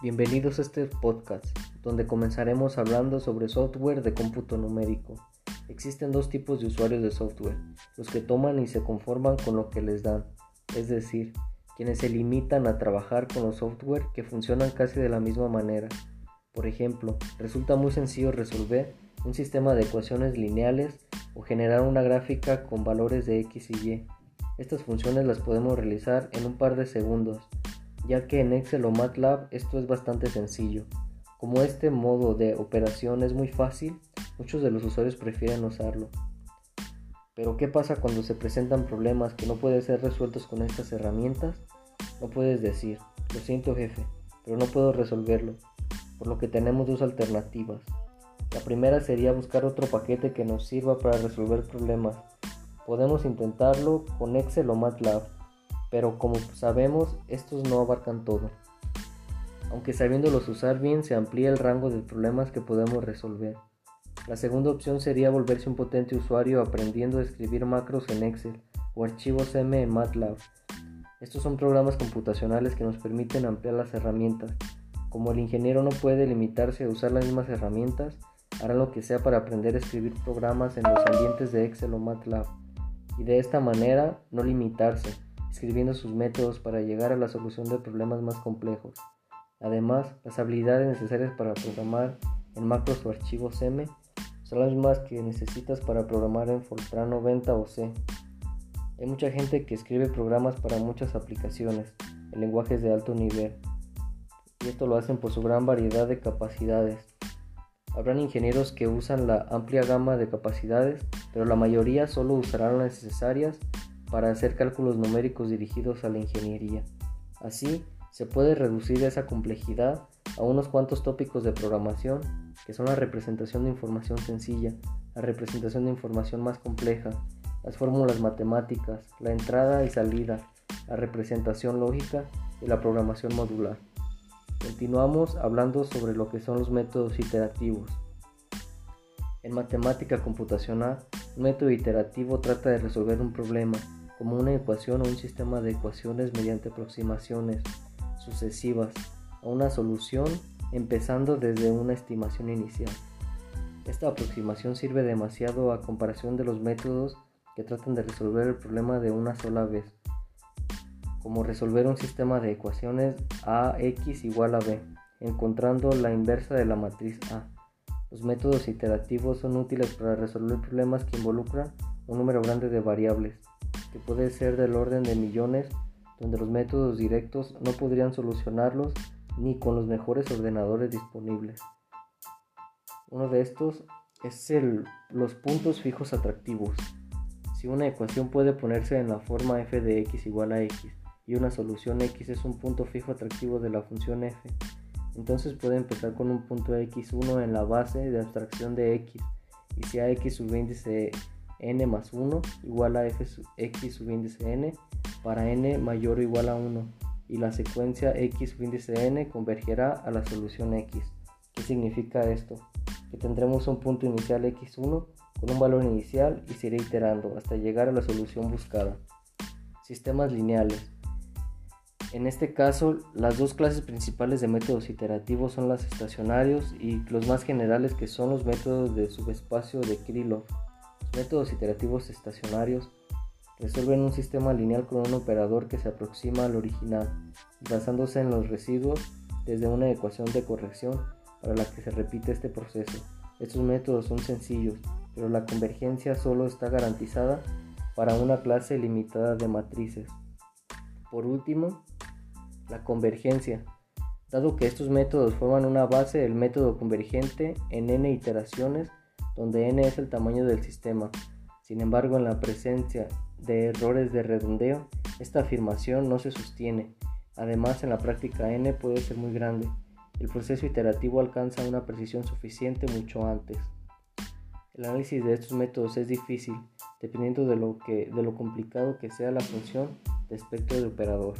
Bienvenidos a este podcast, donde comenzaremos hablando sobre software de cómputo numérico. Existen dos tipos de usuarios de software, los que toman y se conforman con lo que les dan, es decir, quienes se limitan a trabajar con los software que funcionan casi de la misma manera. Por ejemplo, resulta muy sencillo resolver un sistema de ecuaciones lineales o generar una gráfica con valores de x y y. Estas funciones las podemos realizar en un par de segundos ya que en Excel o MATLAB esto es bastante sencillo. Como este modo de operación es muy fácil, muchos de los usuarios prefieren usarlo. Pero ¿qué pasa cuando se presentan problemas que no pueden ser resueltos con estas herramientas? No puedes decir, lo siento jefe, pero no puedo resolverlo, por lo que tenemos dos alternativas. La primera sería buscar otro paquete que nos sirva para resolver problemas. Podemos intentarlo con Excel o MATLAB pero como sabemos estos no abarcan todo. Aunque sabiéndolos usar bien se amplía el rango de problemas que podemos resolver. La segunda opción sería volverse un potente usuario aprendiendo a escribir macros en Excel o archivos M en MATLAB. Estos son programas computacionales que nos permiten ampliar las herramientas. Como el ingeniero no puede limitarse a usar las mismas herramientas, hará lo que sea para aprender a escribir programas en los ambientes de Excel o MATLAB y de esta manera no limitarse escribiendo sus métodos para llegar a la solución de problemas más complejos. Además, las habilidades necesarias para programar en macros o archivos M son las mismas que necesitas para programar en Fortran 90 o C. Hay mucha gente que escribe programas para muchas aplicaciones en lenguajes de alto nivel, y esto lo hacen por su gran variedad de capacidades. Habrán ingenieros que usan la amplia gama de capacidades, pero la mayoría solo usarán las necesarias para hacer cálculos numéricos dirigidos a la ingeniería. Así, se puede reducir esa complejidad a unos cuantos tópicos de programación, que son la representación de información sencilla, la representación de información más compleja, las fórmulas matemáticas, la entrada y salida, la representación lógica y la programación modular. Continuamos hablando sobre lo que son los métodos iterativos. En matemática computacional, un método iterativo trata de resolver un problema como una ecuación o un sistema de ecuaciones mediante aproximaciones sucesivas a una solución empezando desde una estimación inicial. Esta aproximación sirve demasiado a comparación de los métodos que tratan de resolver el problema de una sola vez, como resolver un sistema de ecuaciones AX igual a B, encontrando la inversa de la matriz A. Los métodos iterativos son útiles para resolver problemas que involucran un número grande de variables que puede ser del orden de millones, donde los métodos directos no podrían solucionarlos ni con los mejores ordenadores disponibles. Uno de estos es el, los puntos fijos atractivos. Si una ecuación puede ponerse en la forma f de x igual a x y una solución x es un punto fijo atractivo de la función f, entonces puede empezar con un punto x1 en la base de abstracción de x y si a x subíndice n más 1 igual a f x subíndice n para n mayor o igual a 1 y la secuencia x subíndice n convergerá a la solución x. ¿Qué significa esto? Que tendremos un punto inicial x1 con un valor inicial y se irá iterando hasta llegar a la solución buscada. Sistemas lineales. En este caso, las dos clases principales de métodos iterativos son los estacionarios y los más generales que son los métodos de subespacio de Krylov métodos iterativos estacionarios resuelven un sistema lineal con un operador que se aproxima al original, basándose en los residuos desde una ecuación de corrección para la que se repite este proceso. Estos métodos son sencillos, pero la convergencia solo está garantizada para una clase limitada de matrices. Por último, la convergencia. Dado que estos métodos forman una base, el método convergente en n iteraciones donde n es el tamaño del sistema. Sin embargo, en la presencia de errores de redondeo, esta afirmación no se sostiene. Además, en la práctica n puede ser muy grande. El proceso iterativo alcanza una precisión suficiente mucho antes. El análisis de estos métodos es difícil, dependiendo de lo, complicado que sea la función de espectro de operador.